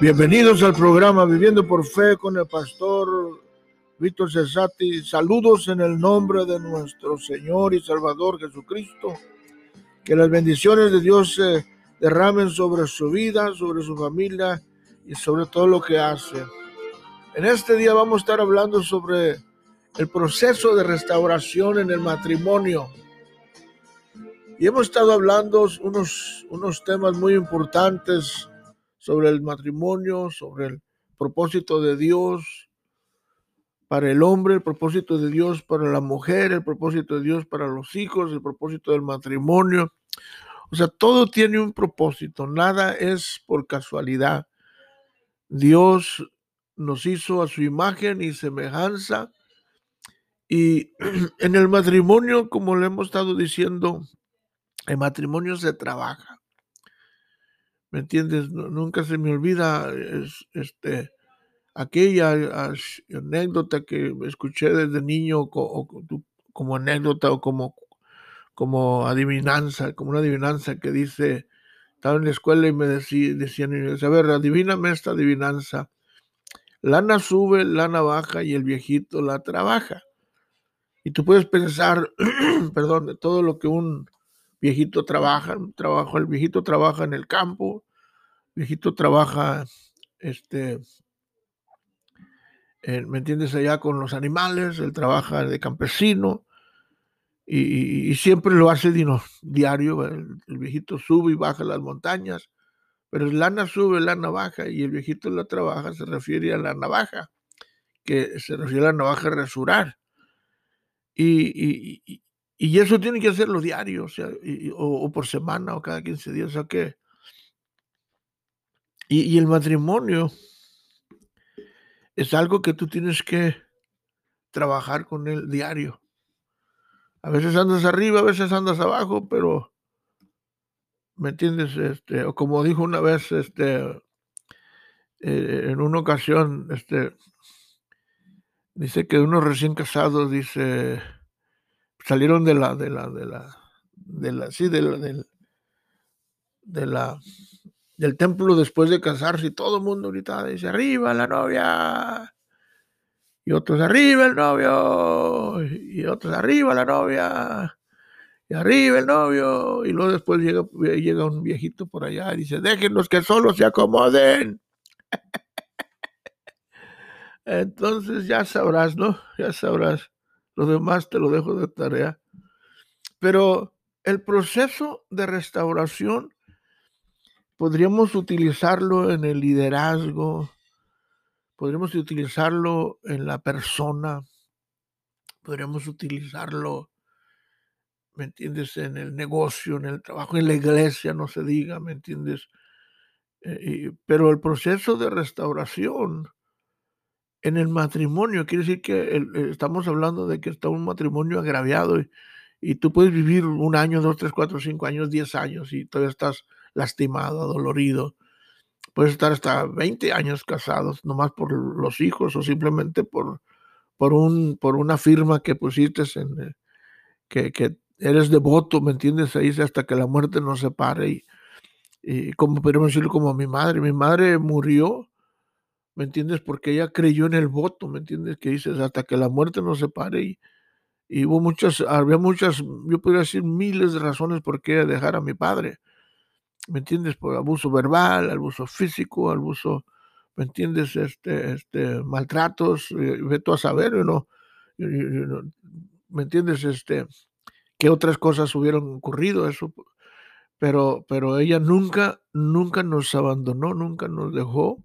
Bienvenidos al programa Viviendo por Fe con el pastor Víctor Cesati. Saludos en el nombre de nuestro Señor y Salvador Jesucristo. Que las bendiciones de Dios se derramen sobre su vida, sobre su familia y sobre todo lo que hace. En este día vamos a estar hablando sobre el proceso de restauración en el matrimonio. Y hemos estado hablando unos, unos temas muy importantes sobre el matrimonio, sobre el propósito de Dios para el hombre, el propósito de Dios para la mujer, el propósito de Dios para los hijos, el propósito del matrimonio. O sea, todo tiene un propósito, nada es por casualidad. Dios nos hizo a su imagen y semejanza. Y en el matrimonio, como le hemos estado diciendo, el matrimonio se trabaja. ¿Me entiendes? nunca se me olvida este, aquella anécdota que escuché desde niño como anécdota o como, como adivinanza, como una adivinanza que dice, estaba en la escuela y me decía, decían, a ver, adivíname esta adivinanza. Lana sube, lana baja y el viejito la trabaja. Y tú puedes pensar, perdón, de todo lo que un viejito trabaja, trabajo, el viejito trabaja en el campo, el viejito trabaja, este, ¿me entiendes? Allá con los animales, él trabaja de campesino y, siempre lo hace diario, el, viejito sube y baja las montañas, pero el lana sube, lana baja y el viejito la trabaja, se refiere a la navaja, que se refiere a la navaja resurar. Y, y eso tiene que hacerlo diario, o, sea, o, por semana o cada 15 días, o sea. Y, el matrimonio es algo que tú tienes que trabajar con él diario. A veces andas arriba, a veces andas abajo, pero ¿me entiendes? Este, o como dijo una vez, este, eh, en una ocasión, este, dice que unos recién casados, dice, salieron de la, de la, de la, de la, sí, de la, del, de la, del templo después de casarse y todo el mundo gritaba, dice, arriba la novia, y otros arriba el novio, y otros arriba la novia, y arriba el novio, y luego después llega, llega un viejito por allá y dice, déjenos que solo se acomoden. Entonces ya sabrás, ¿no? Ya sabrás. Lo demás te lo dejo de tarea. Pero el proceso de restauración podríamos utilizarlo en el liderazgo, podríamos utilizarlo en la persona, podríamos utilizarlo, ¿me entiendes?, en el negocio, en el trabajo, en la iglesia, no se diga, ¿me entiendes? Eh, pero el proceso de restauración en el matrimonio, quiere decir que eh, estamos hablando de que está un matrimonio agraviado y, tú puedes vivir un año, dos, tres, cuatro, cinco años, diez años y todavía estás lastimado, dolorido. Puedes estar hasta 20 años casados, nomás por los hijos o simplemente por, por, un, por una firma que pusiste en, eh, que, eres devoto, ¿me entiendes? Ahí hasta que la muerte nos separe. Y, y como podemos decirlo como mi madre, mi madre murió ¿me entiendes? Porque ella creyó en el voto, ¿me entiendes? Que dices, hasta que la muerte nos separe y, hubo muchas, había muchas, yo podría decir miles de razones por qué dejar a mi padre, ¿me entiendes? Por abuso verbal, abuso físico, abuso, ¿me entiendes? Este, este, maltratos, eh, veto a saber, ¿no? ¿Me entiendes? Este, qué otras cosas hubieran ocurrido, eso, pero, pero ella nunca, nunca nos abandonó, nunca nos dejó,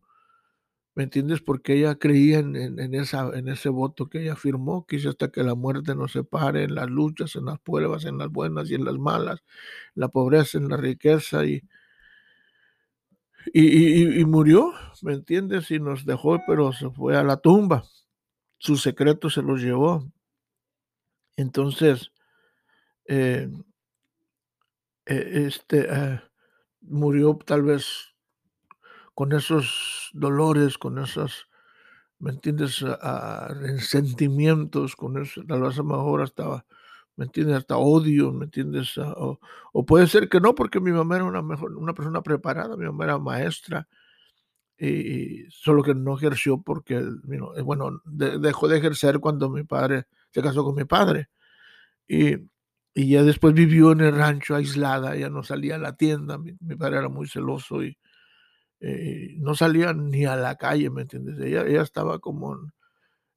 ¿Me entiendes? Porque ella creía en, esa, en ese voto que ella firmó, que hasta que la muerte nos separe en las luchas, en las pruebas, en las buenas y en las malas, en la pobreza, en la riqueza, y, y, murió, ¿me entiendes? Y nos dejó, pero se fue a la tumba. Su secreto se los llevó. Entonces, eh, eh, este, eh, murió tal vez con esos dolores, con esos, ¿me entiendes?, resentimientos, con eso, tal vez a lo mejor hasta, ¿me entiendes?, hasta odio, ¿me entiendes? Ah, o, puede ser que no, porque mi mamá era una, mejor, una persona preparada, mi mamá era maestra, y, solo que no ejerció porque, bueno, dejó de ejercer cuando mi padre se casó con mi padre. Y, y ya después vivió en el rancho aislada, ya no salía a la tienda, mi, padre era muy celoso y eh, no salía ni a la calle, ¿me entiendes? Ella, estaba como,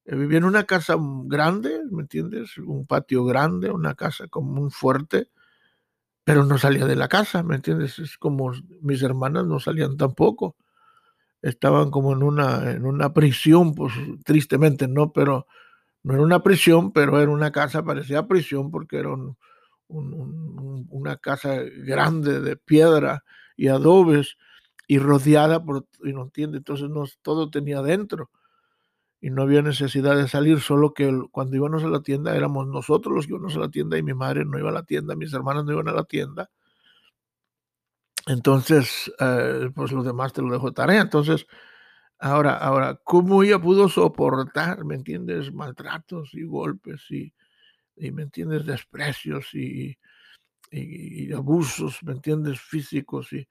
eh, vivía en una casa grande, ¿me entiendes? Un patio grande, una casa como un fuerte, pero no salía de la casa, ¿me entiendes? Es como mis hermanas no salían tampoco estaban como en una, en una prisión, pues tristemente no, pero no era una prisión, pero era una casa, parecía prisión porque era una casa grande de piedra y adobes y rodeada por, y no entiende, entonces no, todo tenía dentro y no había necesidad de salir, solo que cuando íbamos a la tienda éramos nosotros los que íbamos a la tienda y mi madre no iba a la tienda, mis hermanas no iban a la tienda entonces, eh, pues los demás te lo dejo de tarea. Entonces, ahora, ahora, ¿cómo ella pudo soportar, me entiendes, maltratos y golpes y, y me entiendes, desprecios y, y, abusos, me entiendes, físicos y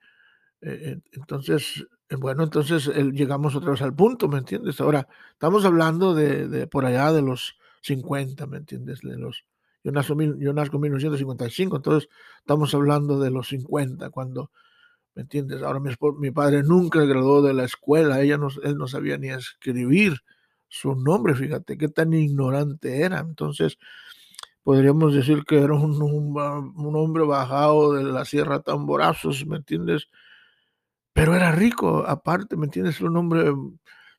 eh, entonces, eh, bueno, entonces llegamos otra vez al punto, ¿me entiendes? Ahora, estamos hablando de, por allá de los 50, ¿me entiendes? De los, yo, nazco, yo nazco en 1955, entonces estamos hablando de los 50, cuando ¿Me entiendes? Ahora mi, mi padre nunca graduó de la escuela, ella no, él no sabía ni escribir su nombre, fíjate qué tan ignorante era. Entonces, podríamos decir que era un, un, hombre bajado de la Sierra Tamborazos, ¿me entiendes? Pero era rico, aparte, ¿me entiendes? Un hombre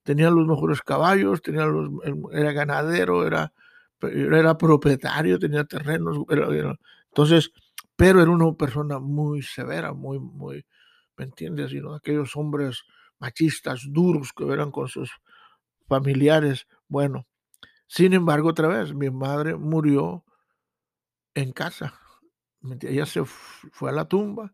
tenía los mejores caballos, tenía los, era ganadero, era, era propietario, tenía terrenos. entonces, pero era una persona muy severa, muy, muy, ¿me entiendes? Sino aquellos hombres machistas, duros que eran con sus familiares. Bueno, sin embargo, otra vez, mi madre murió en casa. Ella se fue a la tumba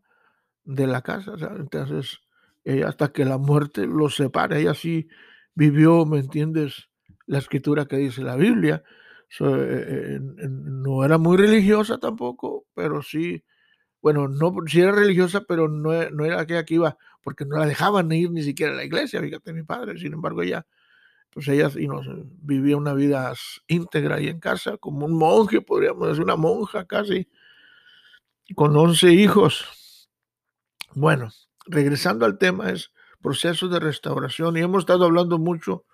de la casa, entonces ella hasta que la muerte los separa, ella sí vivió, ¿me entiendes? La escritura que dice la Biblia. Eh, eh, no era muy religiosa tampoco, pero sí bueno, no, si era religiosa, pero no, no, era aquella que iba, porque no la dejaban ir ni siquiera a la iglesia, fíjate, mi padre, sin embargo, ella, pues ella y nos, vivía una vida íntegra ahí en casa, como un monje, podríamos decir, una monja casi, con 11 hijos. Bueno, regresando al tema, es proceso de restauración, y hemos estado hablando mucho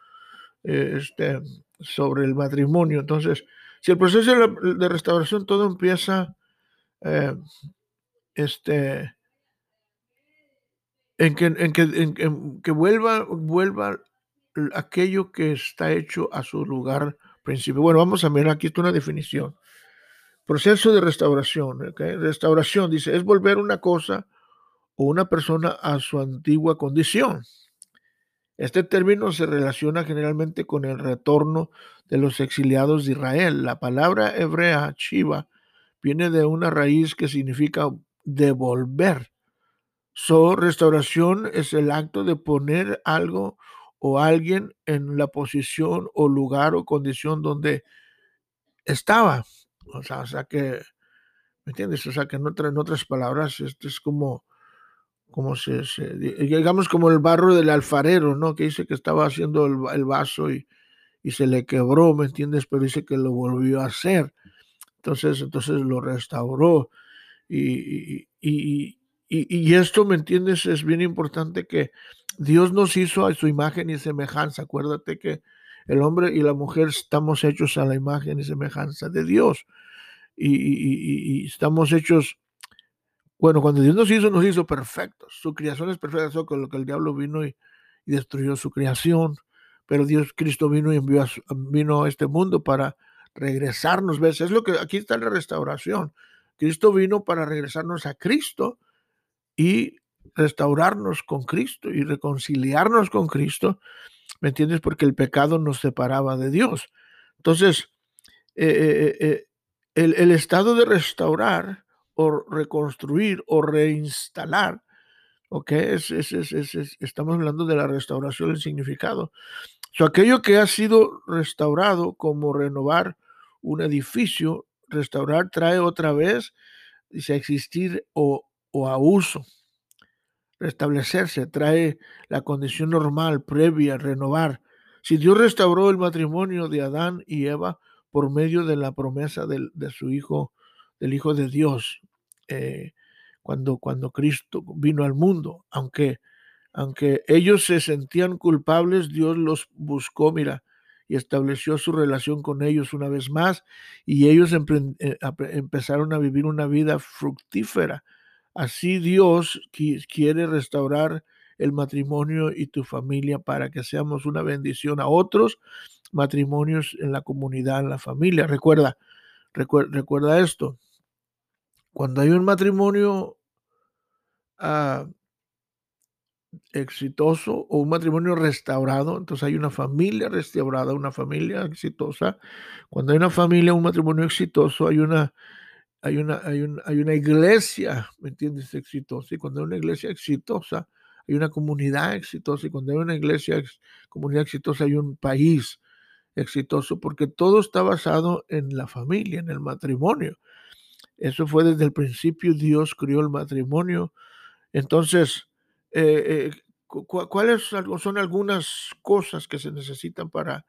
eh, este, sobre el matrimonio, entonces, si el proceso de, restauración todo empieza... Eh, este, en que, en que, en, que vuelva, vuelva aquello que está hecho a su lugar principio. Bueno, vamos a mirar aquí una definición. Proceso de restauración. Restauración dice, es volver una cosa o una persona a su antigua condición. Este término se relaciona generalmente con el retorno de los exiliados de Israel. La palabra hebrea, chiva, viene de una raíz que significa devolver. So, restauración es el acto de poner algo o alguien en la posición o lugar o condición donde estaba. O sea, o sea que, ¿me entiendes? O sea que en, en otras palabras, esto es como, como se, digamos como el barro del alfarero, ¿no? Que dice que estaba haciendo el, vaso y, y, se le quebró, ¿me entiendes? Pero dice que lo volvió a hacer. Entonces, entonces lo restauró. Y, y, esto, ¿me entiendes? Es bien importante que Dios nos hizo a su imagen y semejanza. Acuérdate que el hombre y la mujer estamos hechos a la imagen y semejanza de Dios. Y, estamos hechos, bueno, cuando Dios nos hizo, nos hizo perfectos. Su creación es perfecta, eso con lo que el diablo vino y, destruyó su creación. Pero Dios, Cristo vino y envió a vino a este mundo para regresarnos. ¿Ves? Es lo que aquí está la restauración. Cristo vino para regresarnos a Cristo y restaurarnos con Cristo y reconciliarnos con Cristo. ¿Me entiendes? Porque el pecado nos separaba de Dios. Entonces, eh, eh, eh, el, estado de restaurar o reconstruir o reinstalar, ¿ok? Es, estamos hablando de la restauración, el significado. So, aquello que ha sido restaurado como renovar un edificio restaurar trae otra vez, dice, a existir o, a uso. restablecerse, trae la condición normal, previa, renovar. Si Dios restauró el matrimonio de Adán y Eva por medio de la promesa del, de su Hijo, del Hijo de Dios, eh, cuando, cuando Cristo vino al mundo, aunque, aunque ellos se sentían culpables, Dios los buscó, mira, y estableció su relación con ellos una vez más, y ellos eh, empezaron a vivir una vida fructífera. Así Dios quiere restaurar el matrimonio y tu familia para que seamos una bendición a otros matrimonios en la comunidad, en la familia. Recuerda, recuerda, esto. Cuando hay un matrimonio ah, exitoso o un matrimonio restaurado, entonces hay una familia restaurada, una familia exitosa. Cuando hay una familia, un matrimonio exitoso, hay una hay una, hay, hay una iglesia, ¿me entiendes?, exitosa. Y cuando hay una iglesia exitosa, hay una comunidad exitosa. Y cuando hay una iglesia, comunidad exitosa, hay un país exitoso, porque todo está basado en la familia, en el matrimonio. Eso fue desde el principio, Dios creó el matrimonio. Entonces, eh, eh, ¿cuáles son algunas cosas que se necesitan para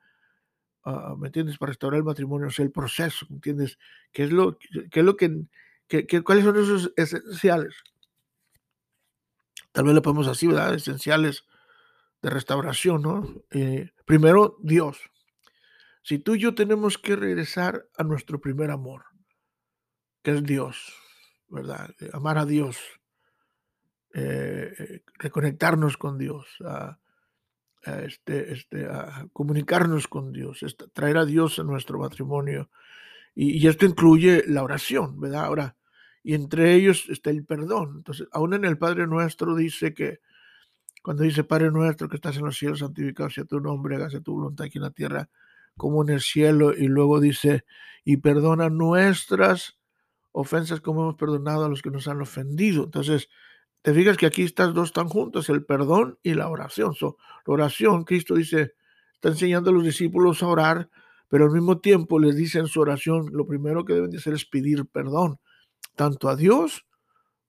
uh, ¿me entiendes? Para restaurar el matrimonio, o sea, el proceso, ¿me entiendes? ¿Qué es lo, qué es lo que, que, cuáles son esos esenciales? Tal vez lo podemos así, ¿verdad? Esenciales de restauración, ¿no? Eh, primero, Dios. Si tú y yo tenemos que regresar a nuestro primer amor, que es Dios, ¿verdad? Amar a Dios, eh, eh, reconectarnos con Dios, a, este, este, comunicarnos con Dios, este, traer a Dios a nuestro matrimonio. Y, esto incluye la oración, ¿verdad? Ahora, y entre ellos está el perdón. Entonces, aún en el Padre Nuestro dice que, cuando dice Padre Nuestro que estás en los cielos, santificado sea tu nombre, hágase tu voluntad aquí en la tierra como en el cielo. Y luego dice, y perdona nuestras ofensas como hemos perdonado a los que nos han ofendido. Entonces, te fijas que aquí estas dos están juntas, el perdón y la oración. la oración, Cristo dice, está enseñando a los discípulos a orar, pero al mismo tiempo les dice en su oración, lo primero que deben de hacer es pedir perdón, tanto a Dios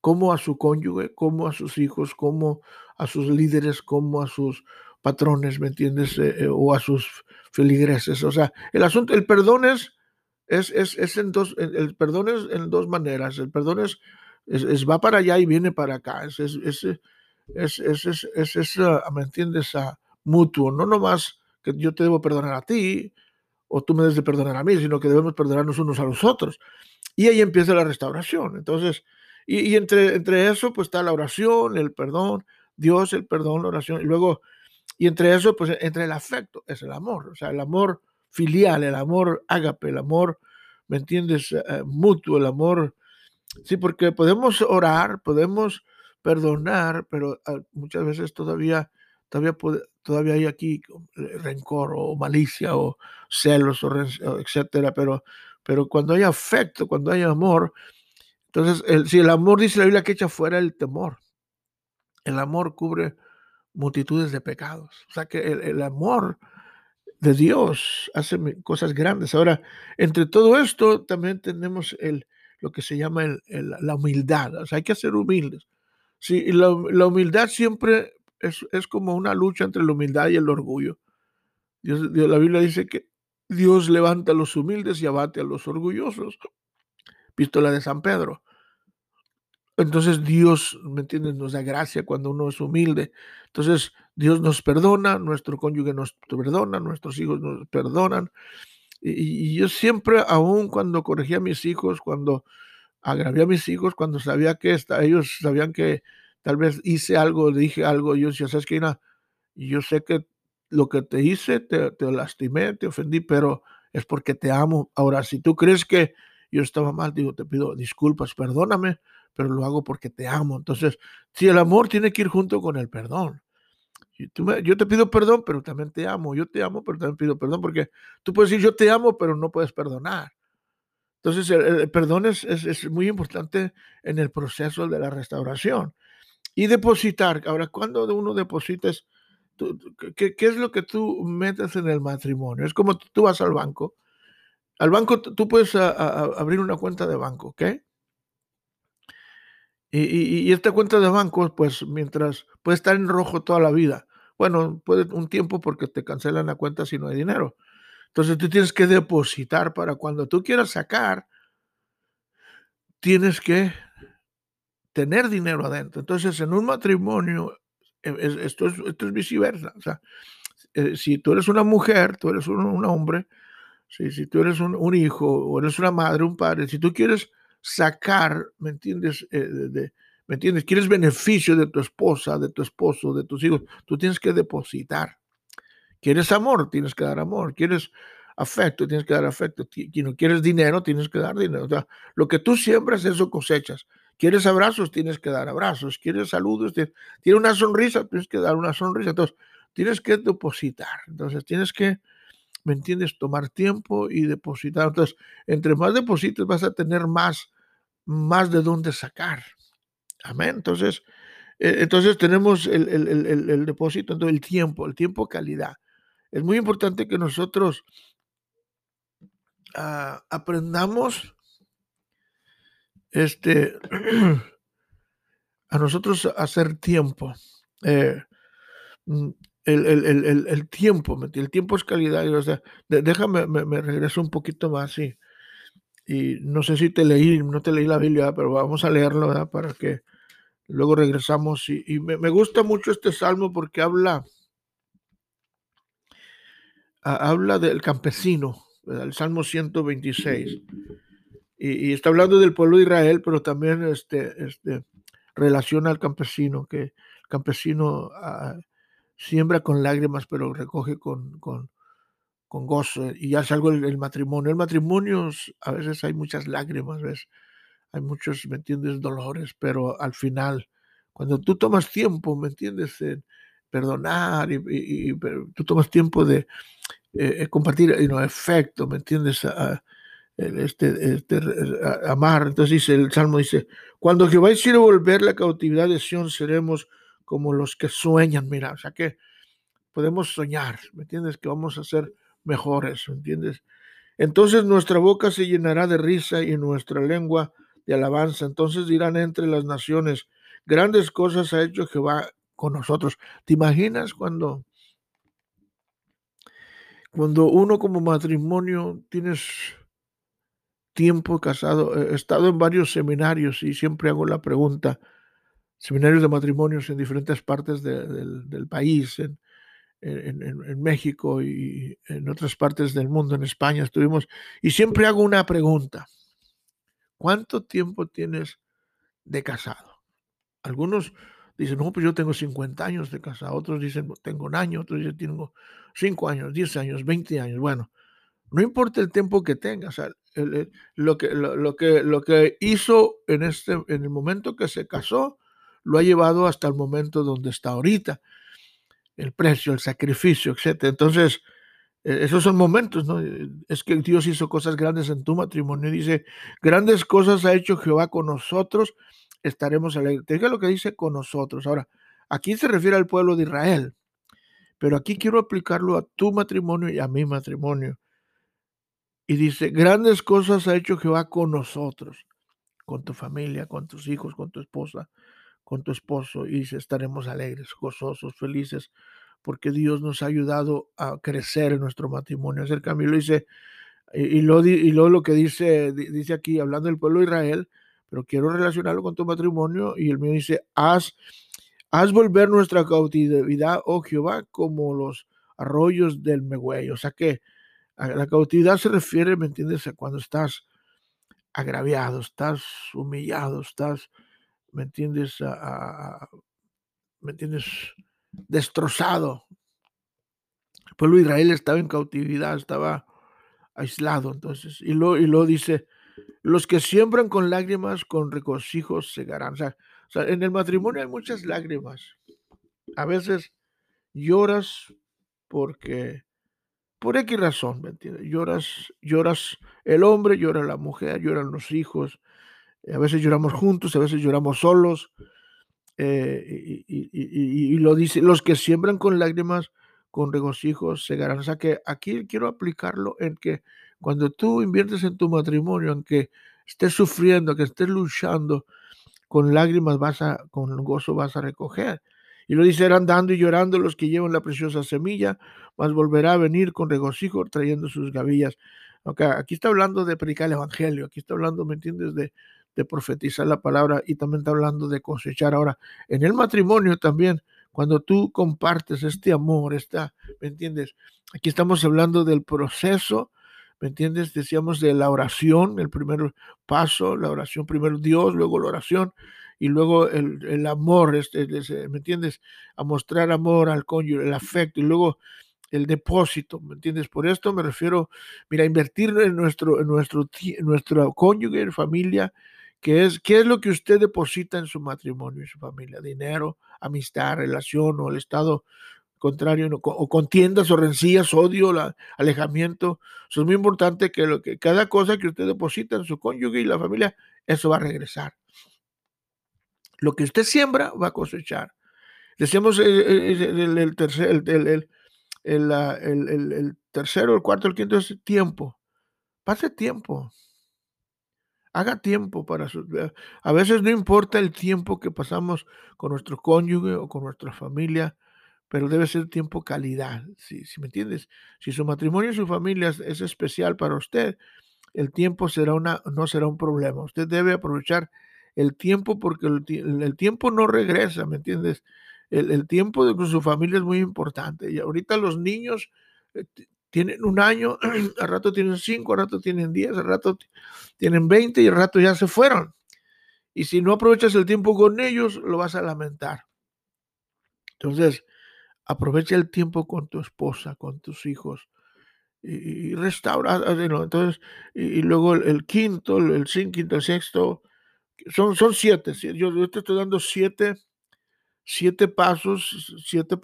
como a su cónyuge, como a sus hijos, como a sus líderes, como a sus patrones, ¿me entiendes? Eh, eh, o a sus feligreses. O sea, el asunto, el perdón es, es, es, en dos, el perdón es en dos maneras. El perdón es es, va para allá y viene para acá. Es, es, es, es, es ¿me entiendes? A mutuo, no nomás que yo te debo perdonar a ti o tú me debes de perdonar a mí, sino que debemos perdonarnos unos a los otros. Y ahí empieza la restauración. Entonces, y, y, entre, entre eso, pues está la oración, el perdón, Dios, el perdón, la oración, y luego, y entre eso, pues entre el afecto, es el amor, o sea, el amor filial, el amor ágape, el amor, ¿me entiendes? Eh, mutuo, el amor Sí, porque podemos orar, podemos perdonar, pero ah, muchas veces todavía, todavía, todavía hay aquí eh, rencor o malicia o celos, o, etcétera. Pero, pero cuando hay afecto, cuando hay amor, entonces, el, si el amor dice la Biblia que echa fuera el temor, el amor cubre multitudes de pecados. O sea que el amor de Dios hace cosas grandes. Ahora, entre todo esto, también tenemos el, lo que se llama la humildad. O sea, hay que ser humildes. Sí, la, la humildad siempre es, es, como una lucha entre la humildad y el orgullo. Dios, la Biblia dice que Dios levanta a los humildes y abate a los orgullosos. Pistola de San Pedro. Entonces Dios, ¿me entiendes? Nos da gracia cuando uno es humilde. Entonces Dios nos perdona, nuestro cónyuge nos perdona, nuestros hijos nos perdonan. Y, yo siempre, aún cuando corregía a mis hijos, cuando agravé a mis hijos, cuando sabía que ellos sabían que tal vez hice algo, dije algo, yo decía, ¿sabes qué? yo sé que lo que te hice, te, te lastimé, te ofendí, pero es porque te amo. Ahora, si tú crees que yo estaba mal, digo, te pido disculpas, perdóname, pero lo hago porque te amo. Entonces, si el amor tiene que ir junto con el perdón yo te pido perdón, pero también te amo. Yo te amo, pero también pido perdón, porque tú puedes decir yo te amo, pero no puedes perdonar. Entonces, el, perdón es, es, muy importante en el proceso de la restauración. Y depositar. Ahora, cuando uno deposita, ¿qué, ¿qué, es lo que tú metes en el matrimonio? Es como tú vas al banco. Al banco tú puedes abrir una cuenta de banco, ¿ok? Y, esta cuenta de banco, pues mientras puede estar en rojo toda la vida. Bueno, puede un tiempo porque te cancelan la cuenta si no hay dinero. Entonces tú tienes que depositar para cuando tú quieras sacar, tienes que tener dinero adentro. Entonces en un matrimonio, e, esto es, esto es viceversa. Eh, si tú eres una mujer, tú eres un, hombre, si, si tú eres un, hijo o eres una madre, un padre, si tú quieres sacar, ¿me entiendes? Eh, ¿Me entiendes? Quieres beneficio de tu esposa, de tu esposo, de tus hijos, tú tienes que depositar. Quieres amor, tienes que dar amor. Quieres afecto, tienes que dar afecto. Quieres dinero, tienes que dar dinero. O sea, lo que tú siembras, eso cosechas. Quieres abrazos, tienes que dar abrazos. Quieres saludos, tienes, una sonrisa, tienes que dar una sonrisa. Entonces, tienes que depositar. Entonces, tienes que, ¿me entiendes? Tomar tiempo y depositar. Entonces, entre más deposites, vas a tener más, más de dónde sacar. Amén. Entonces, eh, entonces tenemos el, el, depósito, entonces el tiempo, el tiempo calidad. Es muy importante que nosotros ah, aprendamos este, a nosotros hacer tiempo. Eh, mm, el, tiempo, el tiempo es calidad. O sea, déjame, me, regreso un poquito más y, y no sé si te leí, no te leí la Biblia, pero vamos a leerlo para que luego regresamos. Y, me, gusta mucho este salmo porque habla, habla del campesino, el salmo 126. Y, está hablando del pueblo de Israel, pero también este, este, relaciona al campesino, que el campesino ah, siembra con lágrimas, pero recoge con, con, gozo. Y ya es algo el, matrimonio. El matrimonio a veces hay muchas lágrimas, ¿ves? Hay muchos, ¿me entiendes?, dolores, pero al final, cuando tú tomas tiempo, ¿me entiendes?, en perdonar y, tú tomas tiempo de eh, eh, compartir y no efecto, ¿me entiendes?, este, este amar. Entonces dice el Salmo, dice, cuando Jehová hiciera volver la cautividad de Sión, seremos como los que sueñan, mira, o sea que podemos soñar, ¿me entiendes?, que vamos a ser mejores, ¿me entiendes? Entonces nuestra boca se llenará de risa y nuestra lengua de alabanza. Entonces dirán entre las naciones, grandes cosas ha hecho Jehová con nosotros. ¿Te imaginas cuando, cuando uno como matrimonio tienes tiempo casado? He estado en varios seminarios y siempre hago la pregunta, seminarios de matrimonios en diferentes partes del país, en, en, México y en otras partes del mundo, en España estuvimos, y siempre hago una pregunta. ¿Cuánto tiempo tienes de casado? Algunos dicen, no, pues yo tengo 50 años de casado. Otros dicen, tengo un año. Otros dicen, tengo 5 años, 10 años, 20 años. Bueno, no importa el tiempo que tengas. lo, que, lo, que, lo que hizo en, este, en el momento que se casó, lo ha llevado hasta el momento donde está ahorita. El precio, el sacrificio, etc. Entonces, esos son momentos, ¿no? Es que Dios hizo cosas grandes en tu matrimonio. Dice, grandes cosas ha hecho Jehová con nosotros, estaremos alegres. Te lo que dice con nosotros. Ahora, aquí se refiere al pueblo de Israel, pero aquí quiero aplicarlo a tu matrimonio y a mi matrimonio. Y dice, grandes cosas ha hecho Jehová con nosotros, con tu familia, con tus hijos, con tu esposa, con tu esposo. Y dice, estaremos alegres, gozosos, felices porque Dios nos ha ayudado a crecer en nuestro matrimonio, hacer cambio. Lo dice, y, lo, y lo que dice, dice aquí, hablando del pueblo de Israel, pero quiero relacionarlo con tu matrimonio, y el mío dice, haz, haz volver nuestra cautividad, oh Jehová, como los arroyos del Megüey. O sea que la cautividad se refiere, ¿me entiendes?, a cuando estás agraviado, estás humillado, estás, ¿me entiendes?, ¿me entiendes?, destrozado. El pueblo de Israel estaba en cautividad, estaba aislado. Entonces, y lo, y dice, los que siembran con lágrimas, con regocijos segarán. O sea, en el matrimonio hay muchas lágrimas. A veces lloras porque, por X razón, ¿me entiendes? Lloras, lloras el hombre, llora la mujer, lloran los hijos. A veces lloramos juntos, a veces lloramos solos. Eh, y, lo dice, los que siembran con lágrimas, con regocijo, segarán. O sea que aquí quiero aplicarlo en que cuando tú inviertes en tu matrimonio, en que estés sufriendo, que estés luchando, con lágrimas vas a, con gozo vas a recoger. Y lo dice, eran dando y llorando los que llevan la preciosa semilla, mas volverá a venir con regocijo trayendo sus gavillas. Okay, aquí está hablando de predicar el evangelio, aquí está hablando, ¿me entiendes?, de, de profetizar la palabra y también está hablando de cosechar. Ahora, en el matrimonio también, cuando tú compartes este amor, esta, ¿me entiendes? Aquí estamos hablando del proceso, ¿me entiendes? Decíamos de la oración, el primer paso, la oración, primero Dios, luego la oración y luego el, el amor, este, ¿me entiendes? A mostrar amor al cónyuge, el afecto y luego el depósito, ¿me entiendes? Por esto me refiero, mira, invertir en nuestro, en nuestro, en nuestro cónyuge, familia, ¿Qué es, ¿Qué es lo que usted deposita en su matrimonio y su familia? Dinero, amistad, relación o el estado contrario, o contiendas o rencillas, odio, alejamiento. Eso es muy importante que, lo que cada cosa que usted deposita en su cónyuge y la familia, eso va a regresar. Lo que usted siembra va a cosechar. Decíamos el, el, tercero, el cuarto, el quinto es tiempo. Pase tiempo. Haga tiempo para su... A veces no importa el tiempo que pasamos con nuestro cónyuge o con nuestra familia, pero debe ser tiempo calidad, si, me entiendes. Si su matrimonio y su familia es, especial para usted, el tiempo será una, no será un problema. Usted debe aprovechar el tiempo porque el, tiempo no regresa, ¿me entiendes? El, tiempo de con su familia es muy importante. Y ahorita los niños eh, tienen un año, al rato tienen cinco, al rato tienen diez, al rato tienen veinte y al rato ya se fueron. Y si no aprovechas el tiempo con ellos, lo vas a lamentar. Entonces, aprovecha el tiempo con tu esposa, con tus hijos y, restaura. Ah, entonces, y, luego el, quinto, el, quinto, el sexto, son, son siete. Yo, yo te estoy dando siete, siete pasos, siete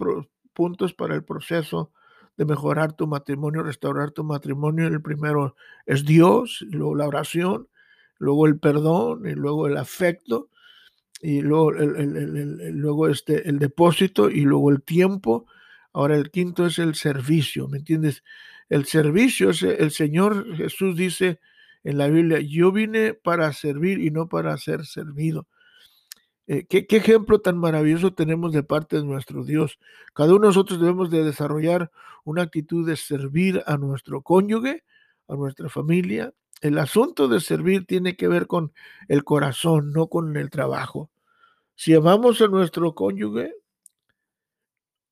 puntos para el proceso de mejorar tu matrimonio, restaurar tu matrimonio. El primero es Dios, luego la oración, luego el perdón y luego el afecto y luego el, luego este, el depósito y luego el tiempo. Ahora el quinto es el servicio, ¿me entiendes? El servicio, es, el Señor Jesús dice en la Biblia, yo vine para servir y no para ser servido. Eh, ¿qué, ¿qué, ejemplo tan maravilloso tenemos de parte de nuestro Dios. Cada uno de nosotros debemos de desarrollar una actitud de servir a nuestro cónyuge, a nuestra familia. El asunto de servir tiene que ver con el corazón, no con el trabajo. Si amamos a nuestro cónyuge,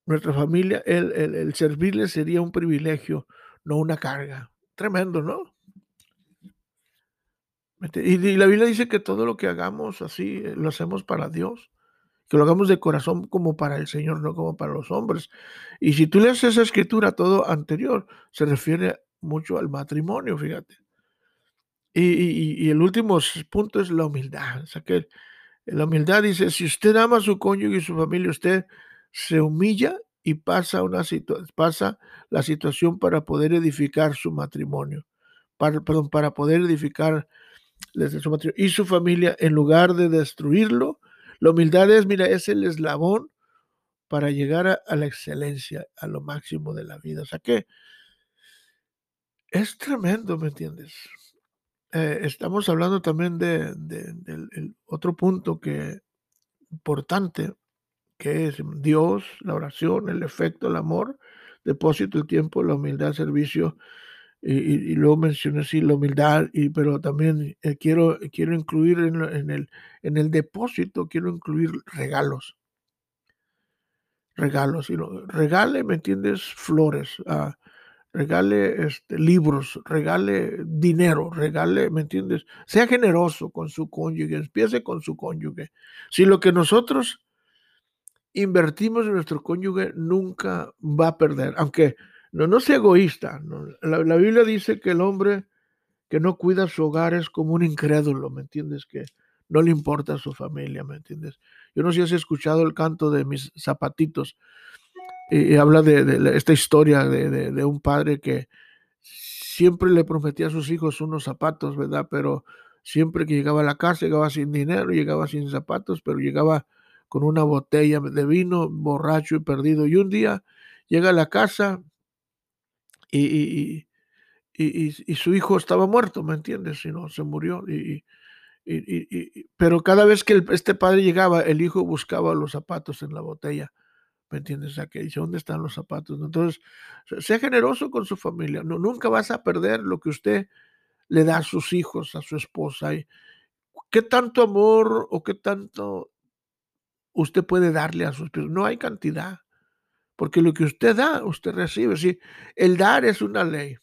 nuestra familia, el, el servirle sería un privilegio, no una carga. Tremendo, ¿no? Y, la Biblia dice que todo lo que hagamos así eh, lo hacemos para Dios, que lo hagamos de corazón como para el Señor, no como para los hombres. Y si tú lees esa escritura, todo anterior se refiere mucho al matrimonio, fíjate. Y, el último punto es la humildad. O sea, la humildad dice, si usted ama a su cónyuge y su familia, usted se humilla y pasa, una pasa la situación para poder edificar su matrimonio, para, perdón, para poder edificar su y su familia en lugar de destruirlo. La humildad es, mira, es el eslabón para llegar a, la excelencia, a lo máximo de la vida. O sea que es tremendo, ¿me entiendes? Eh, estamos hablando también de, del otro punto que importante, que es Dios, la oración, el efecto, el amor, depósito, el tiempo, la humildad, servicio y, luego mencioné así la humildad, y, pero también eh, quiero, quiero incluir en, el, en el depósito, quiero incluir regalos. Regalos, regale, ¿me entiendes? Flores, ah, regale este, libros, regale dinero, regale, ¿me entiendes? Sea generoso con su cónyuge, empiece con su cónyuge. Si lo que nosotros invertimos en nuestro cónyuge nunca va a perder, aunque no, no sea egoísta. La, Biblia dice que el hombre que no cuida su hogar es como un incrédulo, ¿me entiendes? Que no le importa a su familia, ¿me entiendes? Yo no sé si has escuchado el canto de mis zapatitos y, habla de, esta historia de, de, un padre que siempre le prometía a sus hijos unos zapatos, ¿verdad? Pero siempre que llegaba a la casa llegaba sin dinero, llegaba sin zapatos, pero llegaba con una botella de vino, borracho y perdido. Y un día llega a la casa y, y, y, su hijo estaba muerto, ¿me entiendes? No, se murió. Y, pero cada vez que este padre llegaba, el hijo buscaba los zapatos en la botella. ¿Me entiendes? O dice, ¿dónde están los zapatos? Entonces, sea generoso con su familia. No, nunca vas a perder lo que usted le da a sus hijos, a su esposa. ¿Qué tanto amor o qué tanto usted puede darle a sus hijos? No hay cantidad. Porque lo que usted da, usted recibe. ¿sí? El dar es una ley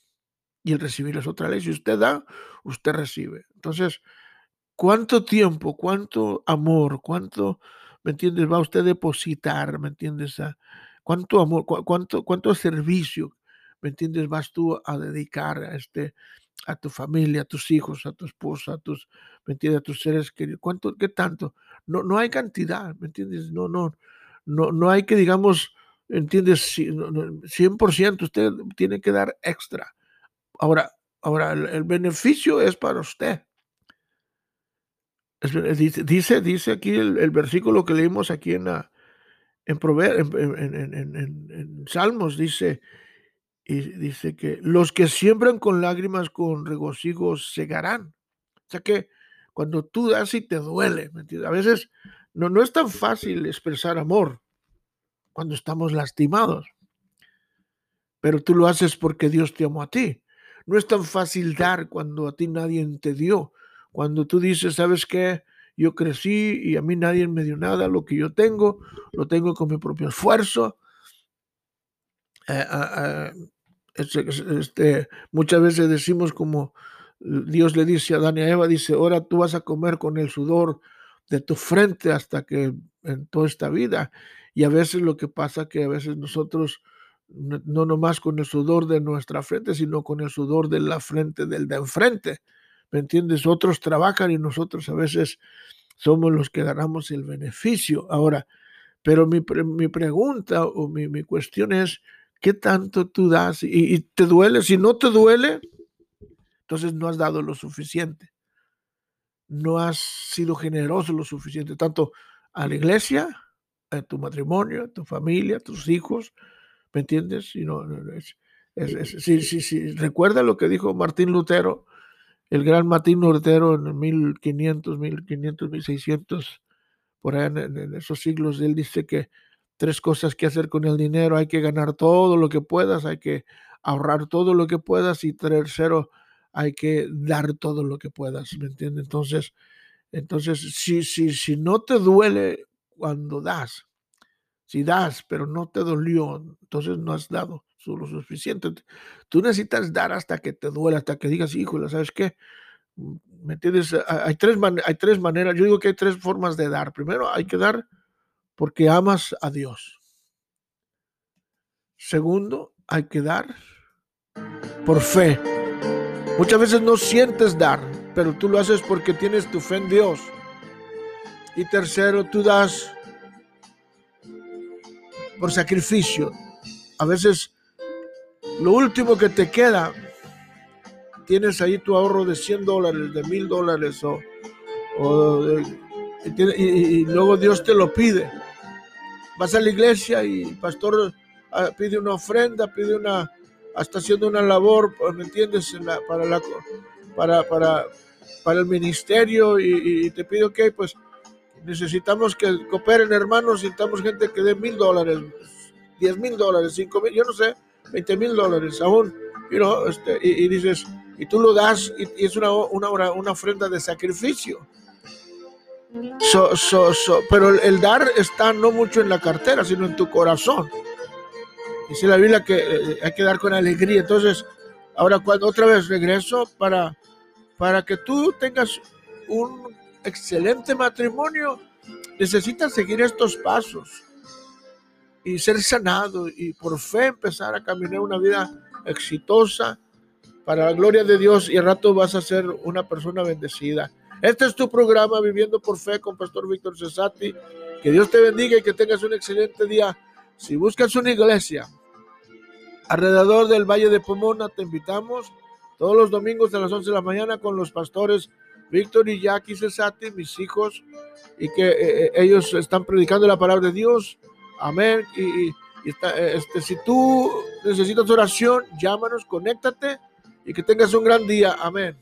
y el recibir es otra ley. Si usted da, usted recibe. Entonces, ¿cuánto tiempo, cuánto amor, cuánto ¿me entiendes? Va usted a depositar, ¿me entiendes? ¿Cuánto amor, cuánto, cuánto servicio, ¿me entiendes? Vas tú a dedicar a, este, a tu familia, a tus hijos, a tu esposa, a tus, ¿me? A tus seres queridos. ¿Cuánto, qué tanto? No, no hay cantidad, ¿me entiendes? No, no, no, no hay que, digamos, ¿entiendes? 100% usted tiene que dar extra. Ahora, ahora el beneficio es para usted. Dice, dice, aquí el, versículo que leímos aquí en, la, en, en, Salmos, dice, y dice que los que siembran con lágrimas, con regocijo, segarán. O sea que cuando tú das y te duele, a veces no, no es tan fácil expresar amor cuando estamos lastimados, pero tú lo haces porque Dios te amó a ti. No es tan fácil dar cuando a ti nadie te dio cuando tú dices, ¿sabes qué? Yo crecí y a mí nadie me dio nada, lo que yo tengo, lo tengo con mi propio esfuerzo. Eh, este, muchas veces decimos como Dios le dice a Adán y a Eva, dice, ahora tú vas a comer con el sudor de tu frente hasta que en toda esta vida. Y a veces lo que pasa que a veces nosotros, no nomás con el sudor de nuestra frente, sino con el sudor de la frente del de enfrente. ¿Me entiendes? Otros trabajan y nosotros a veces somos los que ganamos el beneficio. Ahora, pero mi, pregunta o mi, cuestión es, ¿qué tanto tú das? Y, te duele, si no te duele, entonces no has dado lo suficiente. No has sido generoso lo suficiente, tanto a la iglesia, tu matrimonio, tu familia, tus hijos, ¿me entiendes? Si no, recuerda lo que dijo Martín Lutero, el gran Martín Nortero en 1500, 1500, 1600, por ahí en, esos siglos, él dice que tres cosas que hacer con el dinero, hay que ganar todo lo que puedas, hay que ahorrar todo lo que puedas y tercero, hay que dar todo lo que puedas, ¿me entiendes? Entonces, entonces si, si, si no te duele cuando das, si das, pero no te dolió, entonces no has dado lo suficiente. Tú necesitas dar hasta que te duele, hasta que digas, híjole, ¿sabes qué? Mm, ¿Me entiendes? Hay tres, hay tres maneras, yo digo que hay tres formas de dar. Primero, hay que dar porque amas a Dios. Segundo, hay que dar por fe. Muchas veces no sientes dar, pero tú lo haces porque tienes tu fe en Dios. Y tercero, tú das por sacrificio. A veces lo último que te queda, tienes ahí tu ahorro de 100 dólares, de 1000 dólares, o, y, luego Dios te lo pide. Vas a la iglesia y el pastor ah, pide una ofrenda, pide una, hasta haciendo una labor, ¿me entiendes? para, la, para, el ministerio y, te pide, ok, pues necesitamos que cooperen hermanos, necesitamos gente que dé mil dólares, diez mil dólares, cinco mil, yo no sé, 20 mil dólares aún, este, y, dices, y tú lo das, y, es una, una, una, ofrenda de sacrificio. pero el, dar está no mucho en la cartera, sino en tu corazón. Dice la Biblia que eh, hay que dar con alegría. Entonces, ahora cuando otra vez regreso para, para que tú tengas un excelente matrimonio, necesitas seguir estos pasos y ser sanado y por fe empezar a caminar una vida exitosa para la gloria de Dios y al rato vas a ser una persona bendecida. Este es tu programa Viviendo por Fe con Pastor Víctor Cesati. Que Dios te bendiga y que tengas un excelente día. Si buscas una iglesia alrededor del Valle de Pomona, te invitamos todos los domingos a las 11 de la mañana con los pastores Víctor y Jackie Cesati, mis hijos, y que eh, eh, ellos están predicando la palabra de Dios Amén. Y, este, si tú necesitas oración, llámanos, conéctate y que tengas un gran día. Amén.